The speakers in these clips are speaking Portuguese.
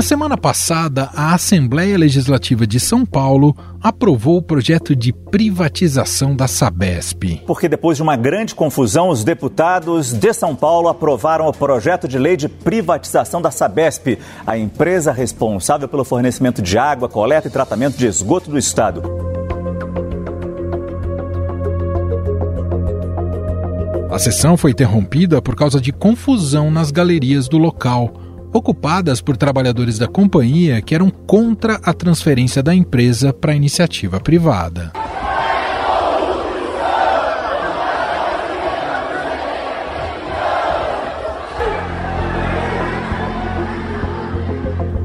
Na semana passada, a Assembleia Legislativa de São Paulo aprovou o projeto de privatização da Sabesp. Porque depois de uma grande confusão, os deputados de São Paulo aprovaram o projeto de lei de privatização da Sabesp, a empresa responsável pelo fornecimento de água, coleta e tratamento de esgoto do estado. A sessão foi interrompida por causa de confusão nas galerias do local ocupadas por trabalhadores da companhia que eram contra a transferência da empresa para a iniciativa privada.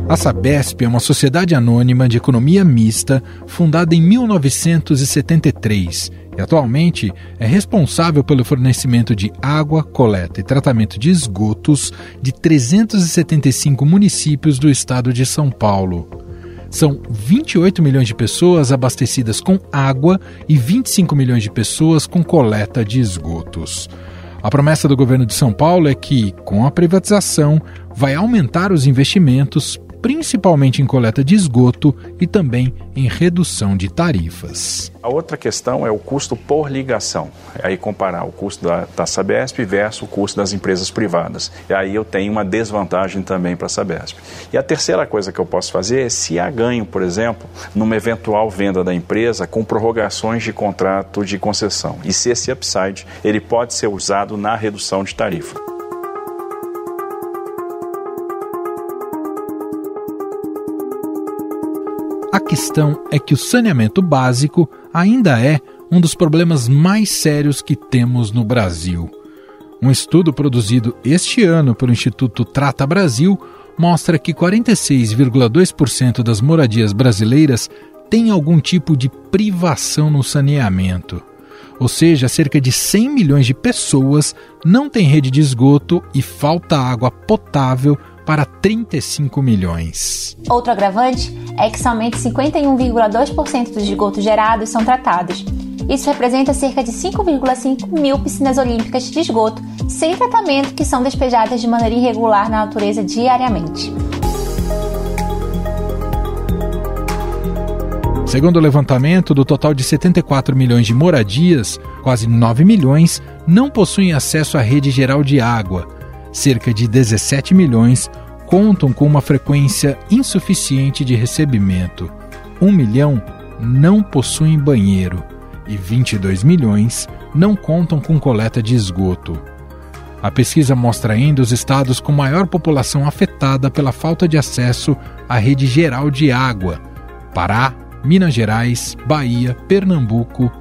A Sabesp é uma sociedade anônima de economia mista fundada em 1973 e atualmente é responsável pelo fornecimento de água, coleta e tratamento de esgotos de 375 municípios do estado de São Paulo. São 28 milhões de pessoas abastecidas com água e 25 milhões de pessoas com coleta de esgotos. A promessa do governo de São Paulo é que, com a privatização, vai aumentar os investimentos, principalmente em coleta de esgoto e também em redução de tarifas. A outra questão é o custo por ligação. Aí comparar o custo da, da Sabesp versus o custo das empresas privadas. E aí eu tenho uma desvantagem também para a Sabesp. E a terceira coisa que eu posso fazer é se há ganho, por exemplo, numa eventual venda da empresa com prorrogações de contrato de concessão. E se esse upside ele pode ser usado na redução de tarifa. Questão é que o saneamento básico ainda é um dos problemas mais sérios que temos no Brasil. Um estudo produzido este ano pelo Instituto Trata Brasil mostra que 46,2% das moradias brasileiras têm algum tipo de privação no saneamento. Ou seja, cerca de 100 milhões de pessoas não têm rede de esgoto e falta água potável para 35 milhões. Outro agravante é que somente 51,2% dos esgotos gerados são tratados. Isso representa cerca de 5,5 mil piscinas olímpicas de esgoto sem tratamento que são despejadas de maneira irregular na natureza diariamente. Segundo o levantamento, do total de 74 milhões de moradias, quase 9 milhões não possuem acesso à rede geral de água, cerca de 17 milhões contam com uma frequência insuficiente de recebimento. 1 milhão não possuem banheiro e 22 milhões não contam com coleta de esgoto. A pesquisa mostra ainda os estados com maior população afetada pela falta de acesso à rede geral de água: Pará, Minas Gerais, Bahia, Pernambuco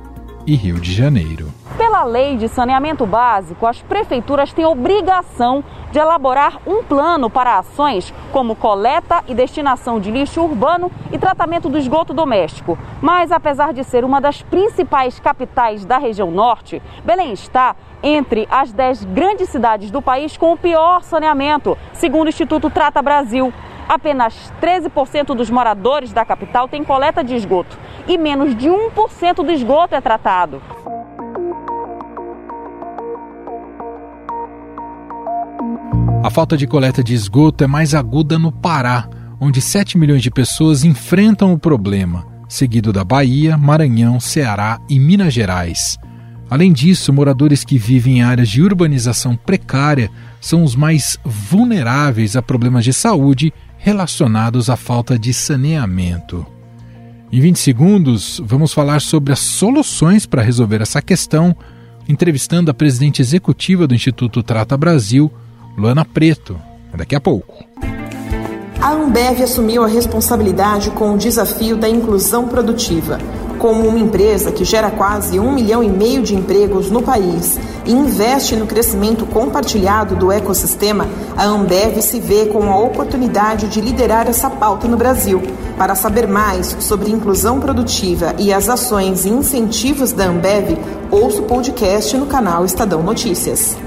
e Rio de Janeiro. Pela lei de saneamento básico, as prefeituras têm obrigação de elaborar um plano para ações como coleta e destinação de lixo urbano e tratamento do esgoto doméstico. Mas, apesar de ser uma das principais capitais da região norte, Belém está entre as dez grandes cidades do país com o pior saneamento, segundo o Instituto Trata Brasil. Apenas 13% dos moradores da capital têm coleta de esgoto e menos de 1% do esgoto é tratado. A falta de coleta de esgoto é mais aguda no Pará, onde 7 milhões de pessoas enfrentam o problema, seguido da Bahia, Maranhão, Ceará e Minas Gerais. Além disso, moradores que vivem em áreas de urbanização precária são os mais vulneráveis a problemas de saúde relacionados à falta de saneamento. Em 20 segundos, vamos falar sobre as soluções para resolver essa questão, entrevistando a presidente executiva do Instituto Trata Brasil, Luana Preto. Daqui a pouco. A Ambev assumiu a responsabilidade com o desafio da inclusão produtiva. Como uma empresa que gera quase um milhão e meio de empregos no país e investe no crescimento compartilhado do ecossistema, a Ambev se vê com a oportunidade de liderar essa pauta no Brasil. Para saber mais sobre inclusão produtiva e as ações e incentivos da Ambev, ouça o podcast no canal Estadão Notícias.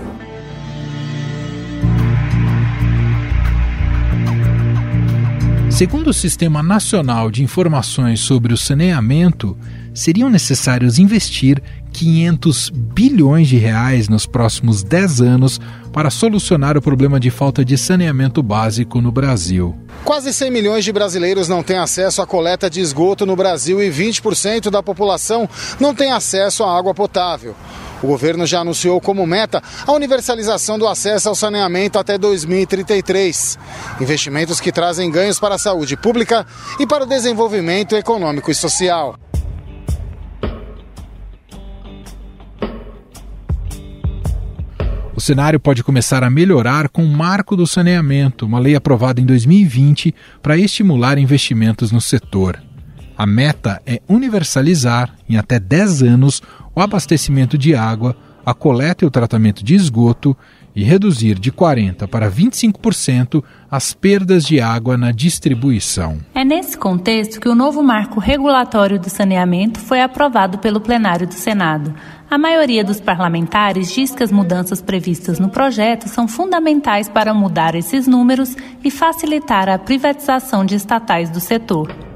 Segundo o Sistema Nacional de Informações sobre o Saneamento, seriam necessários investir 500 bilhões de reais nos próximos 10 anos para solucionar o problema de falta de saneamento básico no Brasil. Quase 100 milhões de brasileiros não têm acesso à coleta de esgoto no Brasil e 20% da população não tem acesso à água potável. O governo já anunciou como meta a universalização do acesso ao saneamento até 2033. Investimentos que trazem ganhos para a saúde pública e para o desenvolvimento econômico e social. O cenário pode começar a melhorar com o Marco do Saneamento, uma lei aprovada em 2020 para estimular investimentos no setor. A meta é universalizar, em até 10 anos, o abastecimento de água, a coleta e o tratamento de esgoto e reduzir de 40% para 25% as perdas de água na distribuição. É nesse contexto que o novo marco regulatório do saneamento foi aprovado pelo plenário do Senado. A maioria dos parlamentares diz que as mudanças previstas no projeto são fundamentais para mudar esses números e facilitar a privatização de estatais do setor.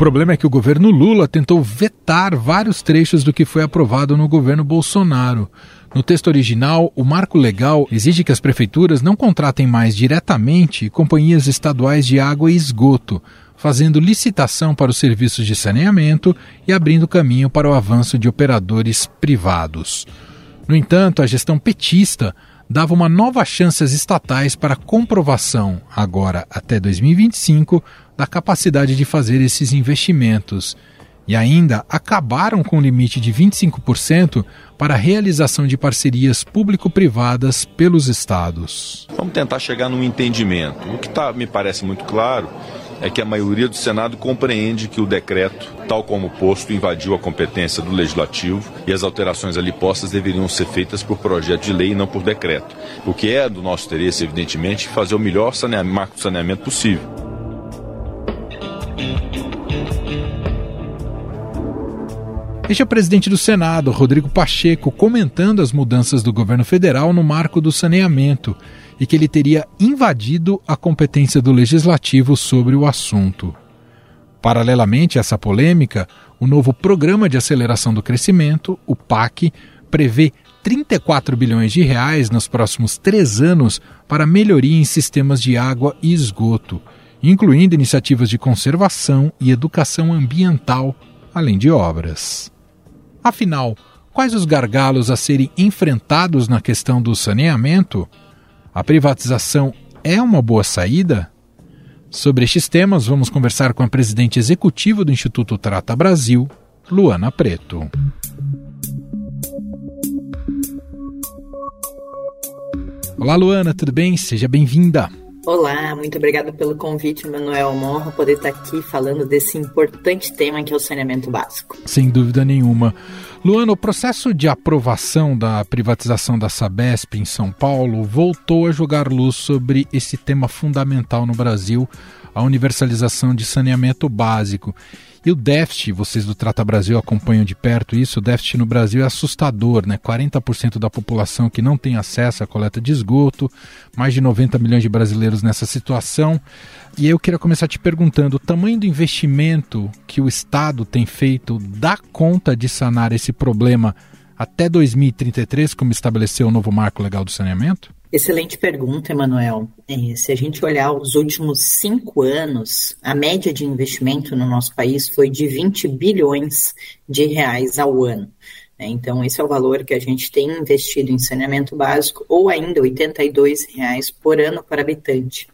Problema é que o governo Lula tentou vetar vários trechos do que foi aprovado no governo Bolsonaro. No texto original, o marco legal exige que as prefeituras não contratem mais diretamente companhias estaduais de água e esgoto, fazendo licitação para os serviços de saneamento e abrindo caminho para o avanço de operadores privados. No entanto, a gestão petista dava uma nova chance às estatais para comprovação, agora até 2025, da capacidade de fazer esses investimentos. E ainda acabaram com o limite de 25% para a realização de parcerias público-privadas pelos estados. Vamos tentar chegar num entendimento. O que tá, me parece muito claro é que a maioria do Senado compreende que o decreto, tal como posto, invadiu a competência do Legislativo e as alterações ali postas deveriam ser feitas por projeto de lei e não por decreto. O que é do nosso interesse, evidentemente, fazer o melhor saneamento, marco de saneamento possível. Este é o presidente do Senado, Rodrigo Pacheco, comentando as mudanças do governo federal no marco do saneamento e que ele teria invadido a competência do legislativo sobre o assunto. Paralelamente a essa polêmica, o novo Programa de Aceleração do Crescimento, o PAC, prevê 34 bilhões de reais nos próximos três anos para melhoria em sistemas de água e esgoto, incluindo iniciativas de conservação e educação ambiental, além de obras. Afinal, quais os gargalos a serem enfrentados na questão do saneamento? A privatização é uma boa saída? Sobre estes temas, vamos conversar com a presidente executiva do Instituto Trata Brasil, Luana Preto. Olá, Luana, tudo bem? Seja bem-vinda. Olá, muito obrigada pelo convite, Manuel. Uma honra poder estar aqui falando desse importante tema que é o saneamento básico. Sem dúvida nenhuma. Luana, o processo de aprovação da privatização da Sabesp em São Paulo voltou a jogar luz sobre esse tema fundamental no Brasil, a universalização de saneamento básico. E o déficit, vocês do Trata Brasil acompanham de perto isso, o déficit no Brasil é assustador, né? 40% da população que não tem acesso à coleta de esgoto, mais de 90 milhões de brasileiros nessa situação. E eu queria começar te perguntando: o tamanho do investimento que o Estado tem feito dá conta de sanar esse problema até 2033, como estabeleceu o novo marco legal do saneamento? Excelente pergunta, Emanuel. É, se a gente olhar os últimos cinco anos, a média de investimento no nosso país foi de 20 bilhões de reais ao ano. É, então, esse é o valor que a gente tem investido em saneamento básico, ou ainda 82 reais por ano por habitante.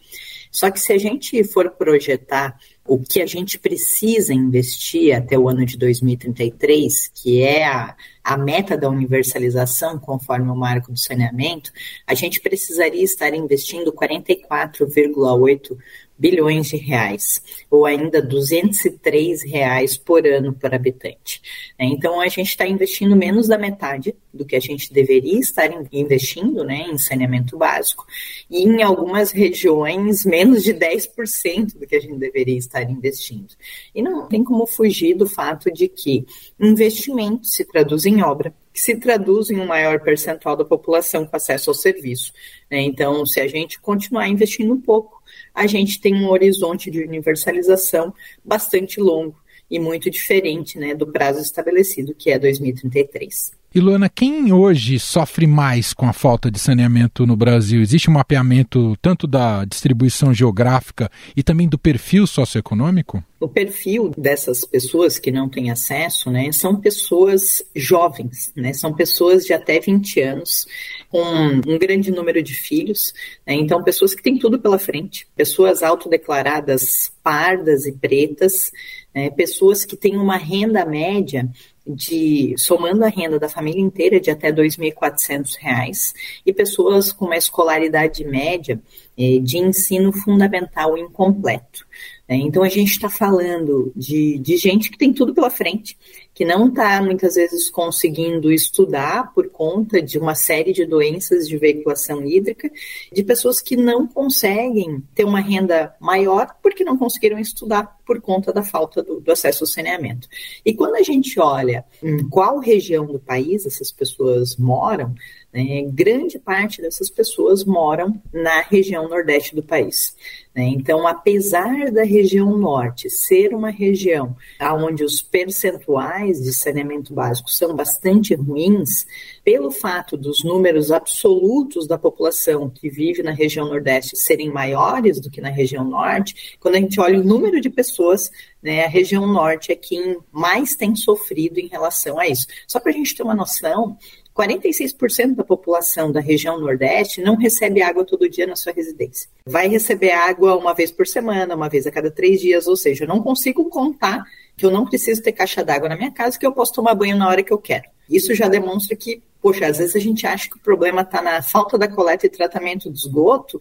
Só que se a gente for projetar o que a gente precisa investir até o ano de 2033, que é a, a meta da universalização, conforme o marco do saneamento, a gente precisaria estar investindo 44,8 bilhões de reais, ou ainda 203 reais por ano por habitante. Né? Então, a gente está investindo menos da metade do que a gente deveria estar investindo né, em saneamento básico, e em algumas regiões, menos de 10% do que a gente deveria estar investindo. E não tem como fugir do fato de que investimento se traduz em obra, que se traduz em um maior percentual da população com acesso ao serviço. Né? Então, se a gente continuar investindo um pouco, a gente tem um horizonte de universalização bastante longo e muito diferente né, do prazo estabelecido, que é 2033. E Luana, quem hoje sofre mais com a falta de saneamento no Brasil? Existe um mapeamento tanto da distribuição geográfica e também do perfil socioeconômico? O perfil dessas pessoas que não têm acesso, né, são pessoas jovens, né, são pessoas de até 20 anos, com um grande número de filhos, né, então pessoas que têm tudo pela frente, pessoas autodeclaradas pardas e pretas, né, pessoas que têm uma renda média de somando a renda da família inteira de até R$ 2.400 e pessoas com uma escolaridade média eh, de ensino fundamental incompleto. Né? Então a gente está falando de, de gente que tem tudo pela frente, que não está muitas vezes conseguindo estudar por conta de uma série de doenças de veiculação hídrica, de pessoas que não conseguem ter uma renda maior porque não conseguiram estudar por conta da falta do, do acesso ao saneamento. E quando a gente olha em qual região do país essas pessoas moram, né, grande parte dessas pessoas moram na região nordeste do país. Né? Então, apesar da região norte ser uma região onde os percentuais de saneamento básico são bastante ruins, pelo fato dos números absolutos da população que vive na região nordeste serem maiores do que na região norte, quando a gente olha o número de pessoas, né, a região norte é quem mais tem sofrido em relação a isso. Só para a gente ter uma noção, 46% da população da região Nordeste não recebe água todo dia na sua residência. Vai receber água uma vez por semana, uma vez a cada três dias, ou seja, eu não consigo contar que eu não preciso ter caixa d'água na minha casa, que eu posso tomar banho na hora que eu quero. Isso já demonstra que, poxa, às vezes a gente acha que o problema está na falta da coleta e tratamento de esgoto,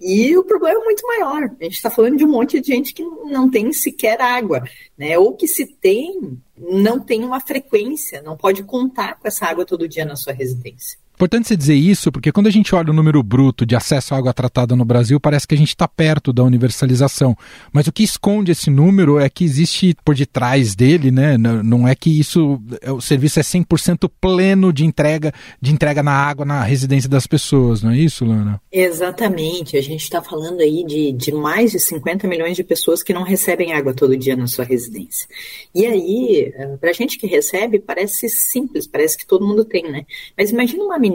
e o problema é muito maior. A gente está falando de um monte de gente que não tem sequer água, né? Ou que se tem, não tem uma frequência, não pode contar com essa água todo dia na sua residência. Importante você dizer isso, porque quando a gente olha o número bruto de acesso à água tratada no Brasil, parece que a gente está perto da universalização. Mas o que esconde esse número é que existe por detrás dele, né? Não é que isso, é, o serviço é 100% pleno de entrega, de entrega na água na residência das pessoas, não é isso, Lana? Exatamente. A gente está falando aí de, de mais de 50 milhões de pessoas que não recebem água todo dia na sua residência. E aí, eh, para a gente que recebe, parece simples, parece que todo mundo tem, né? Mas imagina uma menina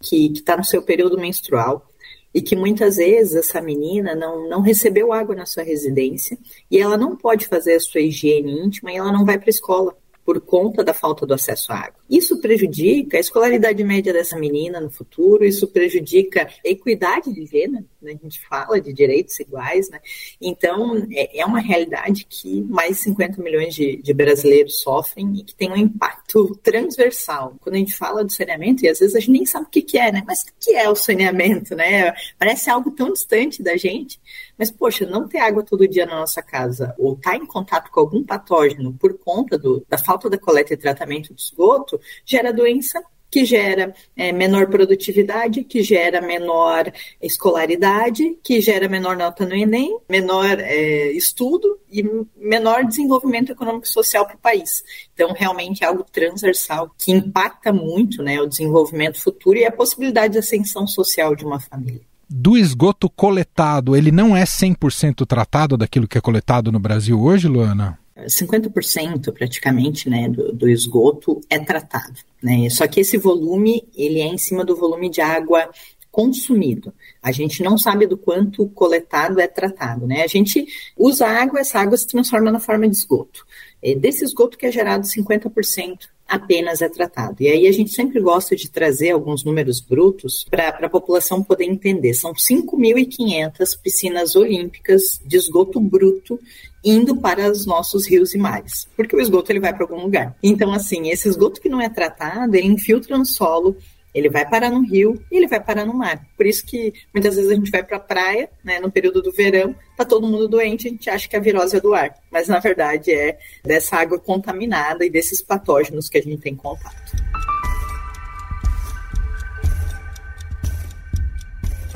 que está no seu período menstrual e que muitas vezes essa menina não, não recebeu água na sua residência e ela não pode fazer a sua higiene íntima e ela não vai para a escola por conta da falta do acesso à água. Isso prejudica a escolaridade média dessa menina no futuro, isso prejudica a equidade de gênero, né? a gente fala de direitos iguais, né? Então, é, é uma realidade que mais de 50 milhões de, de, brasileiros sofrem e que tem um impacto transversal. Quando a gente fala do saneamento, e às vezes a gente nem sabe o que, que é, né? Mas o que é o saneamento, né? Parece algo tão distante da gente, mas, poxa, não ter água todo dia na nossa casa ou estar tá em contato com algum patógeno por conta do, da falta da coleta e tratamento de esgoto gera doença que gera é, menor produtividade, que gera menor escolaridade, que gera menor nota no Enem, menor é, estudo e menor desenvolvimento econômico e social para o país. Então, realmente é algo transversal que impacta muito né, o desenvolvimento futuro e a possibilidade de ascensão social de uma família do esgoto coletado, ele não é 100% tratado daquilo que é coletado no Brasil hoje, Luana? 50% praticamente né, do, do, esgoto é tratado. Né? Só que esse volume ele é em cima do volume de água consumido. A gente não sabe do quanto coletado é tratado. Né? A gente usa água, essa água se transforma na forma de esgoto. É desse esgoto que é gerado 50% apenas é tratado. E aí a gente sempre gosta de trazer alguns números brutos para a população poder entender. São 5.500 piscinas olímpicas de esgoto bruto indo para os nossos rios e mares, porque o esgoto ele vai para algum lugar. Então, assim, esse esgoto que não é tratado, ele infiltra no solo, ele vai parar no rio e ele vai parar no mar. Por isso que muitas vezes a gente vai para a praia, né, no período do verão, tá todo mundo doente, a gente acha que a virose é do ar, mas na verdade é dessa água contaminada e desses patógenos que a gente tem contato.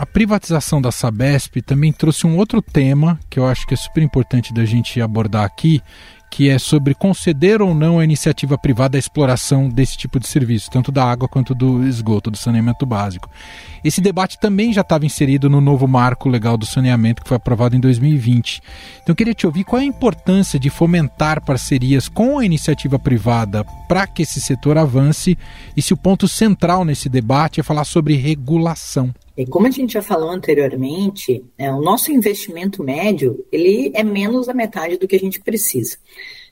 A privatização da Sabesp também trouxe um outro tema que eu acho que é super importante da gente abordar aqui, que é sobre conceder ou não à iniciativa privada a exploração desse tipo de serviço, tanto da água quanto do esgoto, do saneamento básico. Esse debate também já estava inserido no novo marco legal do saneamento que foi aprovado em 2020. Então eu queria te ouvir qual é a importância de fomentar parcerias com a iniciativa privada para que esse setor avance e se o ponto central nesse debate é falar sobre regulação. E como a gente já falou anteriormente, é, o nosso investimento médio ele é menos da metade do que a gente precisa.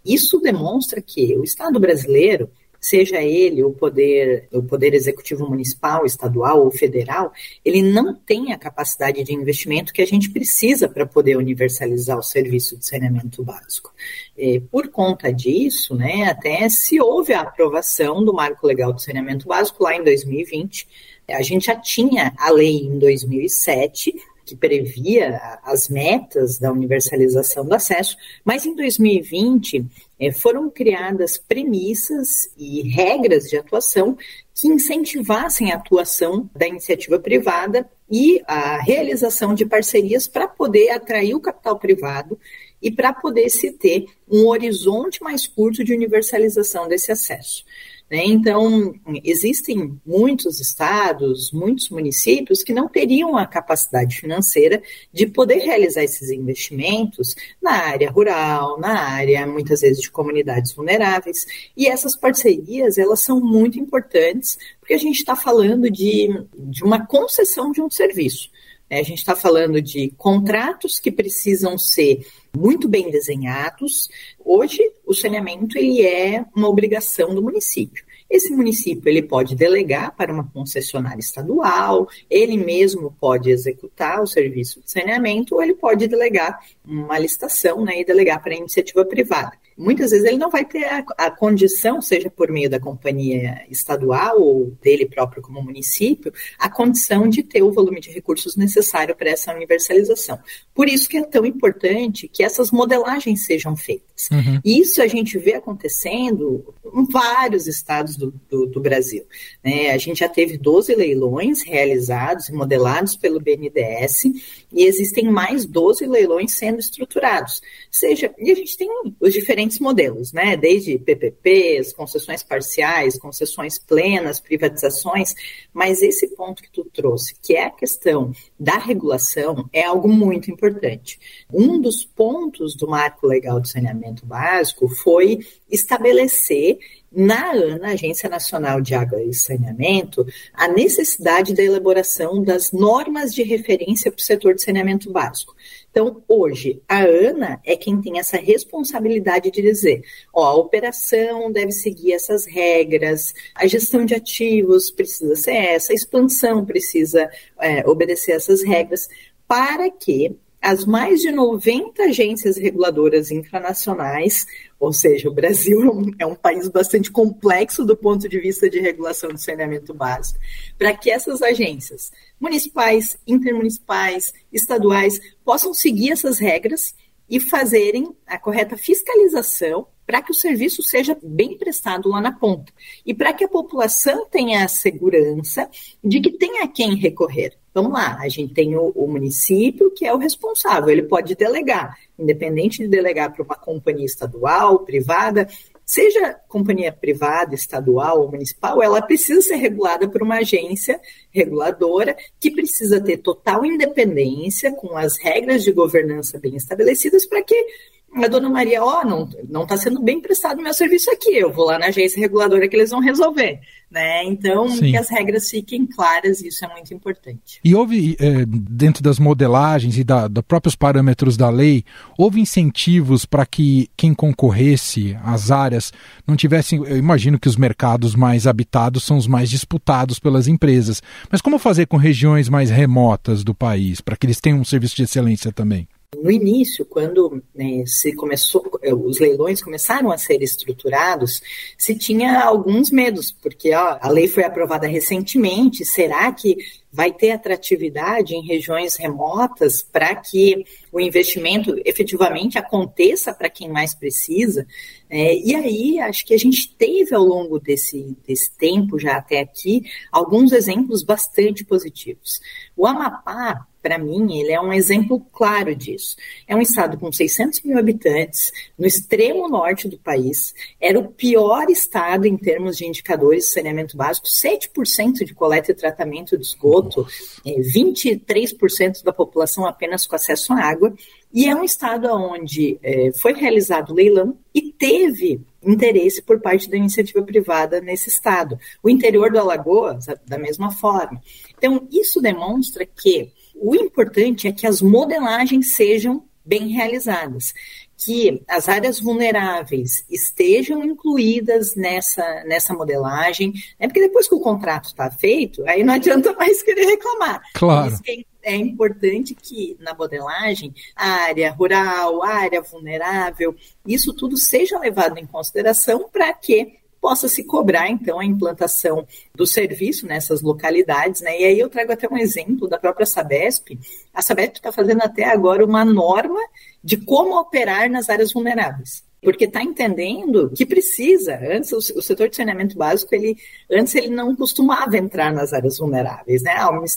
Isso demonstra que o Estado brasileiro, seja ele o poder, o poder executivo municipal, estadual ou federal, ele não tem a capacidade de investimento que a gente precisa para poder universalizar o serviço de saneamento básico. E, por conta disso, né, até se houve a aprovação do Marco Legal do Saneamento Básico lá em 2020, a gente já tinha a lei em 2007, que previa as metas da universalização do acesso, mas em 2020 eh, foram criadas premissas e regras de atuação que incentivassem a atuação da iniciativa privada e a realização de parcerias para poder atrair o capital privado e para poder se ter um horizonte mais curto de universalização desse acesso. Né? Então, existem muitos estados, muitos municípios que não teriam a capacidade financeira de poder realizar esses investimentos na área rural, na área, muitas vezes, de comunidades vulneráveis. E essas parcerias, elas são muito importantes, porque a gente está falando de, de uma concessão de um serviço. Né? A gente está falando de contratos que precisam ser muito bem desenhados. Hoje, o saneamento ele é uma obrigação do município. Esse município ele pode delegar para uma concessionária estadual, ele mesmo pode executar o serviço de saneamento, ou ele pode delegar uma licitação né, e delegar para a iniciativa privada. Muitas vezes ele não vai ter a, a condição, seja por meio da companhia estadual ou dele próprio como município, a condição de ter o volume de recursos necessário para essa universalização. Por isso que é tão importante que essas modelagens sejam feitas. Uhum. Isso a gente vê acontecendo em vários estados do, do, do Brasil. Né? A gente já teve 12 leilões realizados e modelados pelo BNDES e existem mais 12 leilões sendo estruturados. Seja, e a gente tem os diferentes modelos, né? Desde PPPs, concessões parciais, concessões plenas, privatizações, mas esse ponto que tu trouxe, que é a questão da regulação, é algo muito importante. Um dos pontos do marco legal de saneamento básico foi estabelecer na ANA, Agência Nacional de Água e Saneamento, a necessidade da elaboração das normas de referência para o setor de saneamento básico. Então, hoje, a ANA é quem tem essa responsabilidade de dizer: ó, a operação deve seguir essas regras, a gestão de ativos precisa ser essa, a expansão precisa é, obedecer essas regras, para que as mais de 90 agências reguladoras internacionais, ou seja, o Brasil é um, é um, país bastante complexo do ponto de vista de regulação de saneamento básico, para que essas agências municipais, intermunicipais, estaduais possam seguir essas regras e fazerem a correta fiscalização para que o serviço seja bem prestado lá na ponta e para que a população tenha a segurança de que tem a quem recorrer. Vamos lá, a gente tem o, o, município que é o responsável, ele pode delegar, independente de delegar para uma companhia estadual, privada, seja companhia privada, estadual ou municipal, ela precisa ser regulada por uma agência reguladora que precisa ter total independência, com as regras de governança bem estabelecidas, para que a dona Maria, ó, oh, não está sendo bem prestado meu serviço aqui, eu vou lá na agência reguladora que eles vão resolver. Né? Então, Sim. que as regras fiquem claras, isso é muito importante. E houve, é, dentro das modelagens e da, da, próprios parâmetros da lei, houve incentivos para que quem concorresse às áreas não tivessem. Eu imagino que os mercados mais habitados são os mais disputados pelas empresas. Mas como fazer com regiões mais remotas do país, para que eles tenham um serviço de excelência também? No início, quando né, se começou, eh, os leilões começaram a ser estruturados, se tinha alguns medos, porque ó, a lei foi aprovada recentemente, será que vai ter atratividade em regiões remotas para que o investimento efetivamente aconteça para quem mais precisa. É, e aí, acho que a gente teve ao longo desse, desse tempo, já até aqui, alguns exemplos bastante positivos. O Amapá, para mim, ele é um exemplo claro disso. É um estado com 600 mil habitantes, no extremo norte do país, era o pior estado em termos de indicadores de saneamento básico, 7% de coleta e tratamento de esgoto, 23% é, da população apenas com acesso à água, e é um estado onde é, foi realizado leilão e teve interesse por parte da iniciativa privada nesse estado. O interior do Alagoas, da mesma forma. Então, isso demonstra que o importante é que as modelagens sejam bem realizadas, que as áreas vulneráveis estejam incluídas nessa, nessa modelagem, né? porque depois que o contrato está feito, aí não adianta mais querer reclamar. Claro. É, é importante que na modelagem, a área rural, a área vulnerável, isso tudo seja levado em consideração para que possa se cobrar, então, a implantação do serviço nessas localidades. Né? E aí eu trago até um exemplo da própria Sabesp. A Sabesp está fazendo até agora uma norma de como operar nas áreas vulneráveis porque está entendendo que precisa. Antes, o, setor de saneamento básico, ele antes ele não costumava entrar nas áreas vulneráveis, né?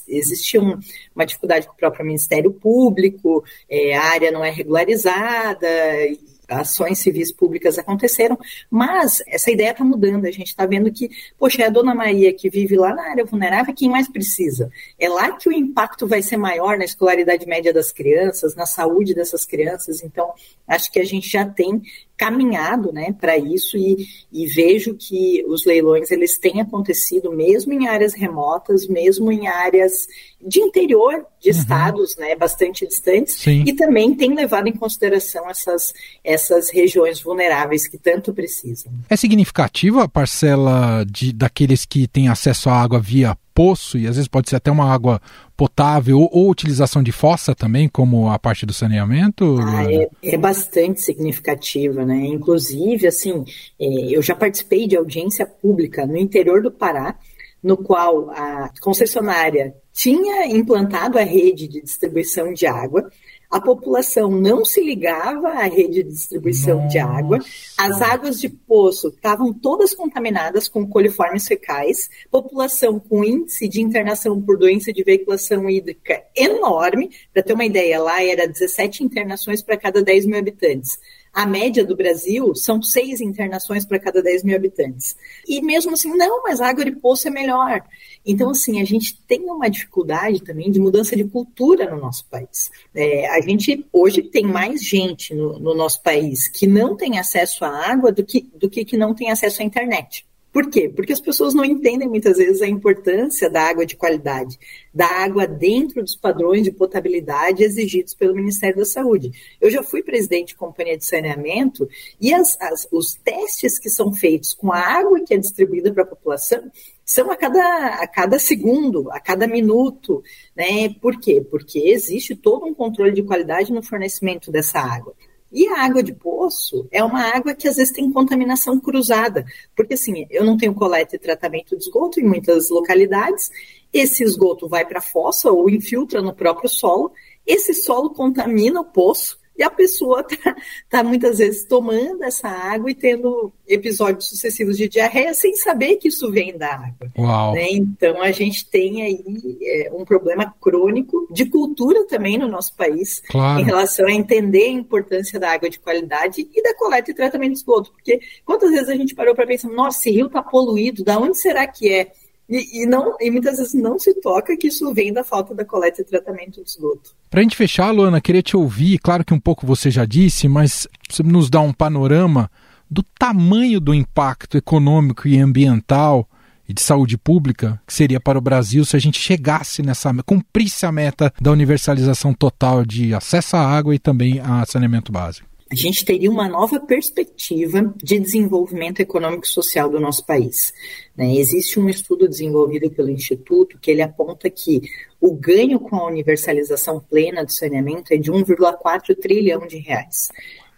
Existia um, uma dificuldade com o próprio Ministério Público, é, a área não é regularizada, ações civis públicas aconteceram, mas essa ideia está mudando. A gente está vendo que, poxa, é a dona Maria que vive lá na área vulnerável quem mais precisa. É lá que o impacto vai ser maior na escolaridade média das crianças, na saúde dessas crianças. Então, acho que a gente já tem caminhado né, para isso e, e, vejo que os leilões eles têm acontecido mesmo em áreas remotas, mesmo em áreas de interior de uhum. estados né, bastante distantes Sim. e também tem levado em consideração essas, essas regiões vulneráveis que tanto precisam. É significativa a parcela de, daqueles que têm acesso à água via poço, e às vezes pode ser até uma água potável, ou, ou utilização de fossa também, como a parte do saneamento? Ah, é, é, bastante significativa, né? Inclusive, assim, é, eu já participei de audiência pública no interior do Pará, no qual a concessionária tinha implantado a rede de distribuição de água, a população não se ligava à rede de distribuição Nossa. de água, as águas de poço estavam todas contaminadas com coliformes fecais, população com índice de internação por doença de veiculação hídrica enorme, para ter uma ideia, lá era 17 internações para cada 10 mil habitantes. A média do Brasil são seis internações para cada 10 mil habitantes. E mesmo assim, não, mas água de poço é melhor. Então, assim, a gente tem uma dificuldade também de mudança de cultura no nosso país. É, a gente hoje tem mais gente no, no, nosso país que não tem acesso à água do que, do que que não tem acesso à internet. Por quê? Porque as pessoas não entendem muitas vezes a importância da água de qualidade, da água dentro dos padrões de potabilidade exigidos pelo Ministério da Saúde. Eu já fui presidente de companhia de saneamento e as, as, os testes que são feitos com a água que é distribuída para a população são a cada, a cada segundo, a cada minuto. Né? Por quê? Porque existe todo um controle de qualidade no fornecimento dessa água. E a água de poço é uma água que às vezes tem contaminação cruzada, porque assim, eu não tenho coleta e tratamento de esgoto em muitas localidades, esse esgoto vai para a fossa ou infiltra no próprio solo, esse solo contamina o poço, e a pessoa está tá muitas vezes tomando essa água e tendo episódios sucessivos de diarreia sem saber que isso vem da água. Né? Então a gente tem aí é, um problema crônico de cultura também no nosso país claro. em relação a entender a importância da água de qualidade e da coleta e tratamento de esgoto. Porque quantas vezes a gente parou para pensar, nossa, esse rio está poluído, da onde será que é? E, e, não, e muitas vezes não se toca que isso vem da falta da coleta e tratamento de esgoto. Para a gente fechar, Luana, queria te ouvir, claro que um pouco você já disse, mas você nos dá um panorama do tamanho do impacto econômico e ambiental e de saúde pública que seria para o Brasil se a gente chegasse nessa, cumprisse a meta da universalização total de acesso à água e também a saneamento básico a gente teria uma nova perspectiva de desenvolvimento econômico e social do nosso país. Né? Existe um estudo desenvolvido pelo Instituto que ele aponta que o ganho com a universalização plena do saneamento é de 1,4 trilhão de reais.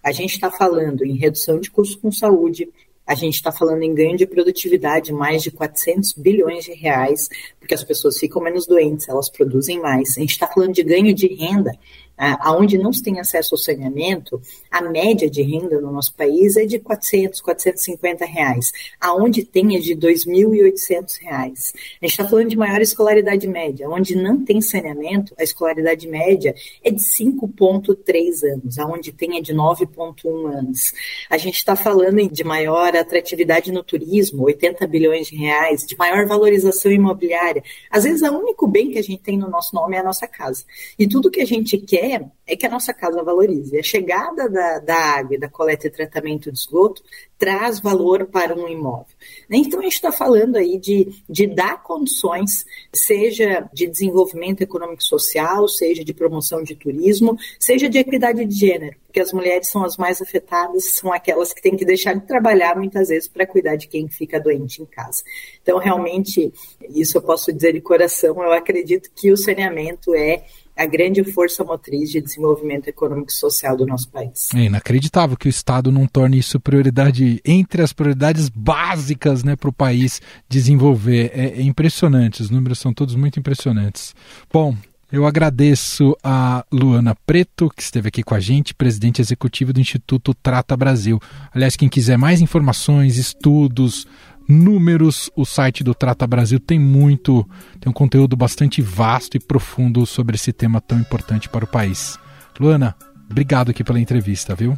A gente está falando em redução de custos com saúde, a gente está falando em ganho de produtividade, mais de 400 bilhões de reais, porque as pessoas ficam menos doentes, elas produzem mais. A gente está falando de ganho de renda, aonde não se tem acesso ao saneamento, a média de renda no nosso país é de 400, 450 reais, aonde tem é de 2.800 reais. A gente está falando de maior escolaridade média, onde não tem saneamento, a escolaridade média é de 5,3 anos, aonde tem é de 9,1 anos. A gente está falando de maior atratividade no turismo, 80 bilhões de reais, de maior valorização imobiliária. Às vezes, o único bem que a gente tem no nosso nome é a nossa casa. E tudo que a gente quer é que a nossa casa valorize. A chegada da, da água da coleta e tratamento de esgoto traz valor para um imóvel. Então, a gente está falando aí de, de dar condições, seja de desenvolvimento econômico e social, seja de promoção de turismo, seja de equidade de gênero, porque as mulheres são as mais afetadas, são aquelas que têm que deixar de trabalhar muitas vezes para cuidar de quem fica doente em casa. Então, realmente, isso eu posso dizer de coração, eu acredito que o saneamento é a grande força motriz de desenvolvimento econômico e social do nosso país. É inacreditável que o Estado não torne isso prioridade entre as prioridades básicas né, para o país desenvolver. É, é impressionante, os números são todos muito impressionantes. Bom, eu agradeço a Luana Preto, que esteve aqui com a gente, presidente executivo do Instituto Trata Brasil. Aliás, quem quiser mais informações, estudos, números. O site do Trata Brasil tem muito, tem um conteúdo bastante vasto e profundo sobre esse tema tão importante para o país. Luana, obrigado aqui pela entrevista, viu?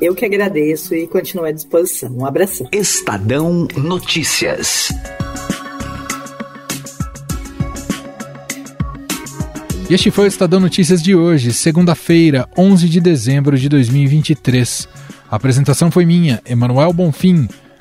Eu que agradeço e continuo à disposição. Um abraço. Estadão Notícias. E este foi o Estadão Notícias de hoje, segunda-feira, 11 de dezembro de 2023. A apresentação foi minha, Emanuel Bonfim.